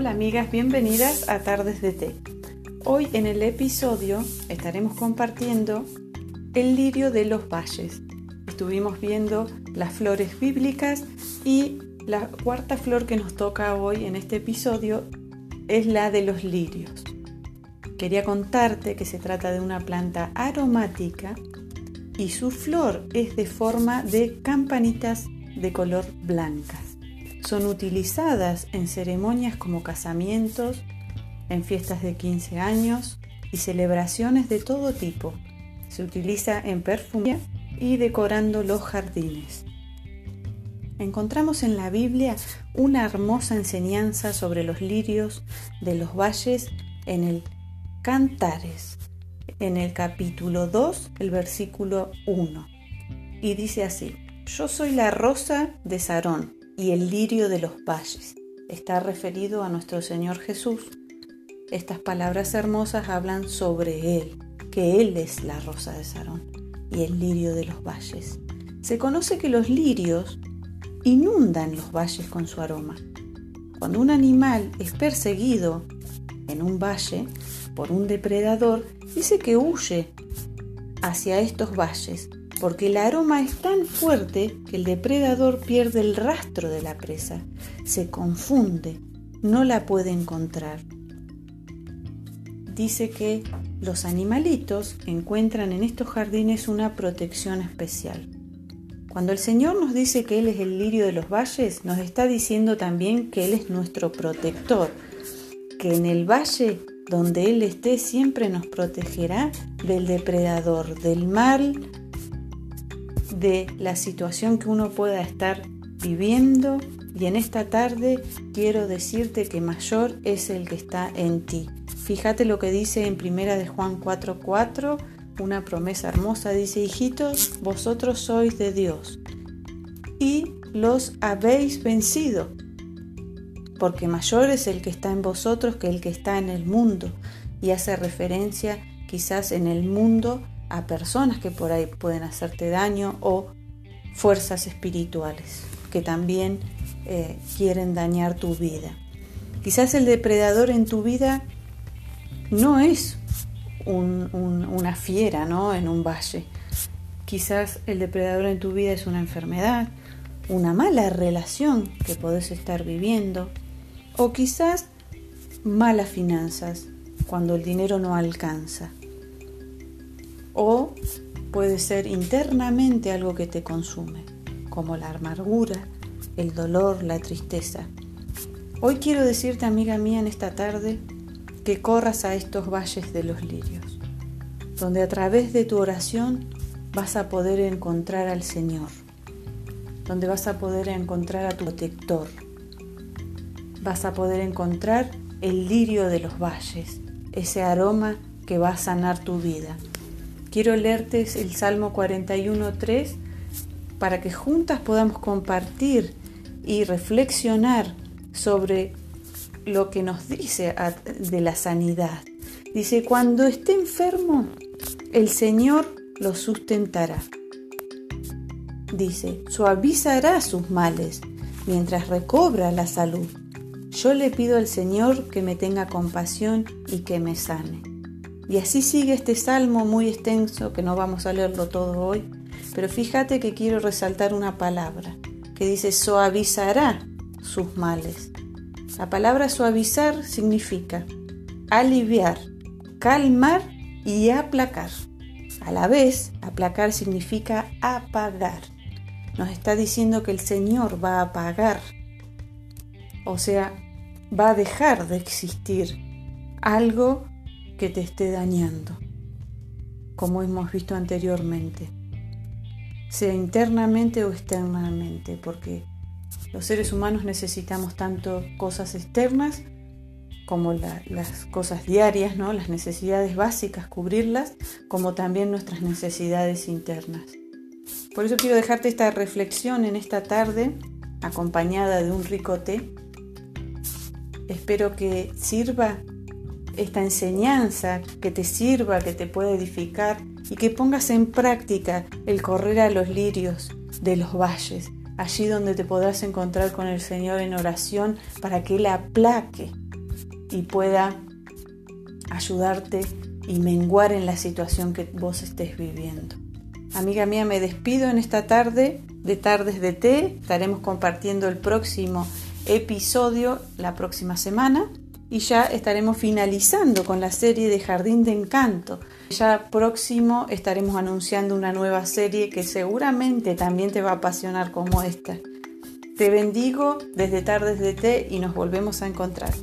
Hola amigas, bienvenidas a Tardes de Té. Hoy en el episodio estaremos compartiendo el lirio de los valles. Estuvimos viendo las flores bíblicas y la cuarta flor que nos toca hoy en este episodio es la de los lirios. Quería contarte que se trata de una planta aromática y su flor es de forma de campanitas de color blancas. Son utilizadas en ceremonias como casamientos, en fiestas de 15 años y celebraciones de todo tipo. Se utiliza en perfumería y decorando los jardines. Encontramos en la Biblia una hermosa enseñanza sobre los lirios de los valles en el Cantares, en el capítulo 2, el versículo 1. Y dice así, yo soy la rosa de Sarón y el lirio de los valles. Está referido a nuestro Señor Jesús. Estas palabras hermosas hablan sobre Él, que Él es la rosa de Sarón y el lirio de los valles. Se conoce que los lirios inundan los valles con su aroma. Cuando un animal es perseguido en un valle por un depredador, dice que huye hacia estos valles porque el aroma es tan fuerte que el depredador pierde el rastro de la presa, se confunde, no la puede encontrar. Dice que los animalitos encuentran en estos jardines una protección especial. Cuando el Señor nos dice que Él es el lirio de los valles, nos está diciendo también que Él es nuestro protector, que en el valle donde Él esté siempre nos protegerá del depredador, del mal, de la situación que uno pueda estar viviendo y en esta tarde quiero decirte que mayor es el que está en ti. Fíjate lo que dice en primera de Juan 4:4, una promesa hermosa, dice, "Hijitos, vosotros sois de Dios y los habéis vencido, porque mayor es el que está en vosotros que el que está en el mundo." Y hace referencia quizás en el mundo a personas que por ahí pueden hacerte daño o fuerzas espirituales que también eh, quieren dañar tu vida. Quizás el depredador en tu vida no es una fiera ¿no? en un valle. Quizás el depredador en tu vida es una enfermedad, una mala relación que podés estar viviendo o quizás malas finanzas cuando el dinero no alcanza o puede ser internamente algo que te consume, como la amargura, el dolor, la tristeza. Hoy quiero decirte, amiga mía, en esta tarde, que corras a estos valles de los lirios, donde a través de tu oración vas a poder encontrar al Señor, donde vas a poder encontrar a tu protector, vas a poder encontrar el lirio de los valles, ese aroma que va a sanar tu vida. Quiero leerte el Salmo 41.3 para que juntas podamos compartir y reflexionar sobre lo que nos dice de la sanidad. Dice, cuando esté enfermo, el Señor lo sustentará. Dice, suavizará sus males mientras recobra la salud. Yo le pido al Señor que me tenga compasión y que me sane. Y así sigue este salmo muy extenso, que no vamos a leerlo todo hoy, pero fíjate que quiero resaltar una palabra, que dice suavizará sus males. La palabra suavizar significa aliviar, calmar y aplacar. A la vez, aplacar significa apagar. Nos está diciendo que el Señor va a apagar, o sea, va a dejar de existir algo que te esté dañando, como hemos visto anteriormente, sea internamente o externamente, porque los seres humanos necesitamos tanto cosas externas como las cosas diarias, ¿no? las necesidades básicas, cubrirlas, como también nuestras necesidades internas. Por eso quiero dejarte esta reflexión en esta tarde, acompañada de un rico té. Espero que sirva esta enseñanza que te sirva, que te pueda edificar y que pongas en práctica el correr a los lirios de los valles, allí donde te podrás encontrar con el Señor en oración para que Él aplaque y pueda ayudarte y menguar en la situación que vos estés viviendo. Amiga mía, me despido en esta tarde de Tardes de Té. Estaremos compartiendo el próximo episodio la próxima semana y ya estaremos finalizando con la serie de Jardín de Encanto. Ya próximo estaremos anunciando una nueva serie que seguramente también te va a apasionar como esta. Te bendigo desde Tardes de Té y nos volvemos a encontrar.